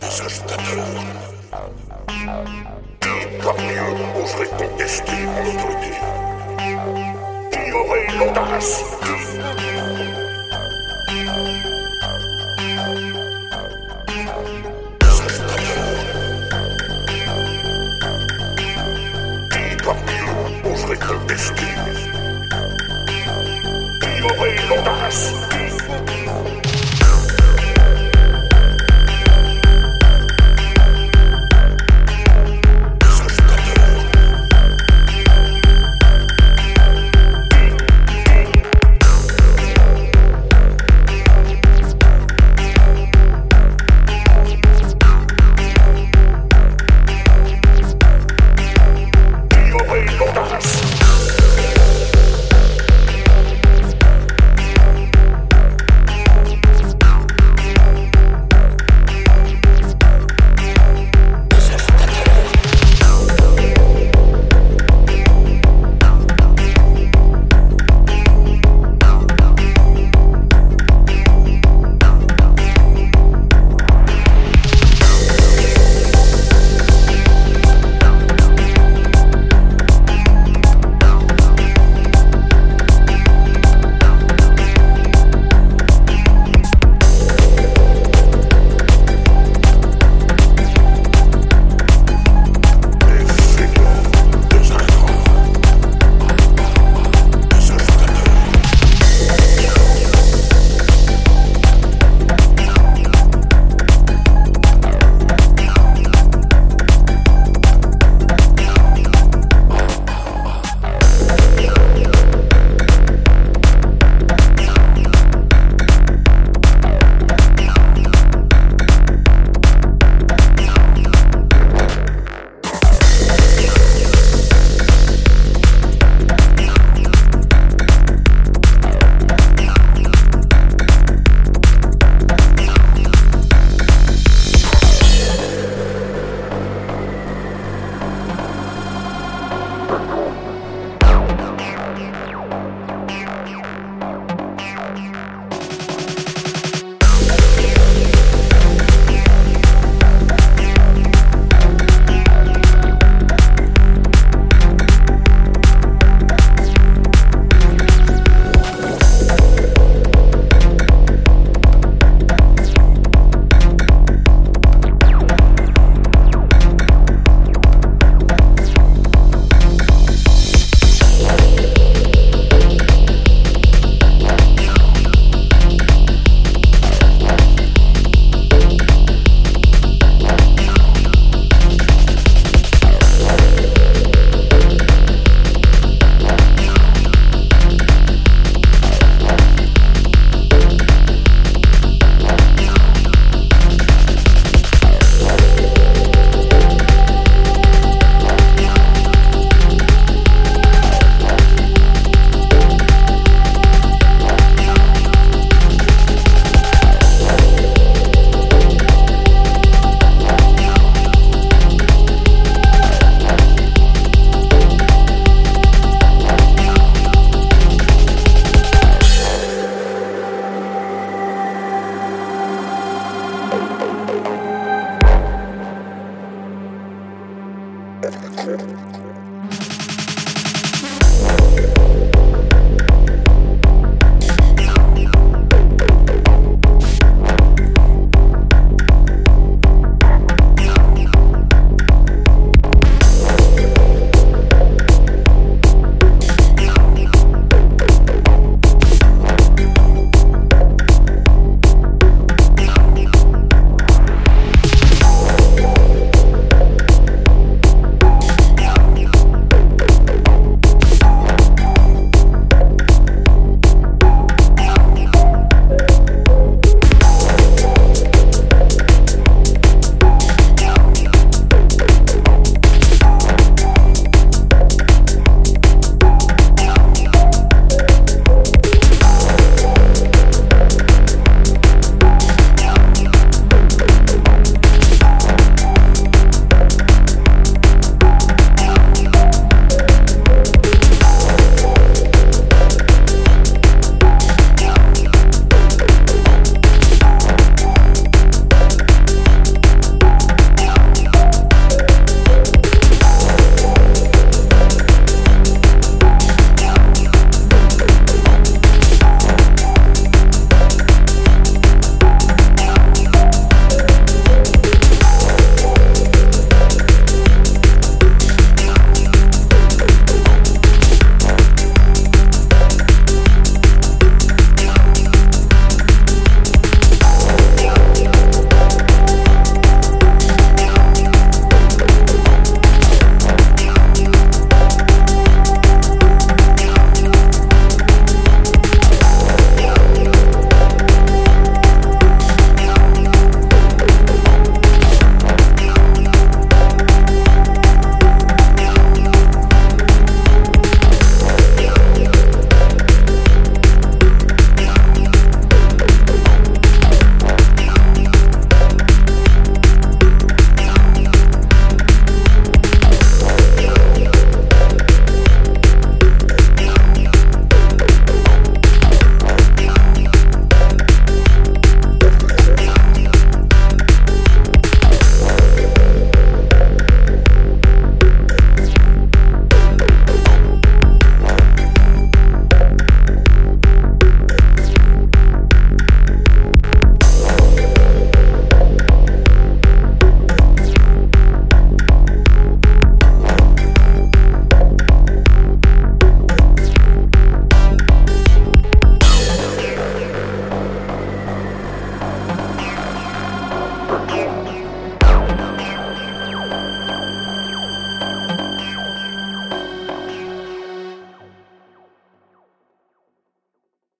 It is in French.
des agitateurs. Qui parmi eux oserait contester mon autorité Qui aurait l'audace Des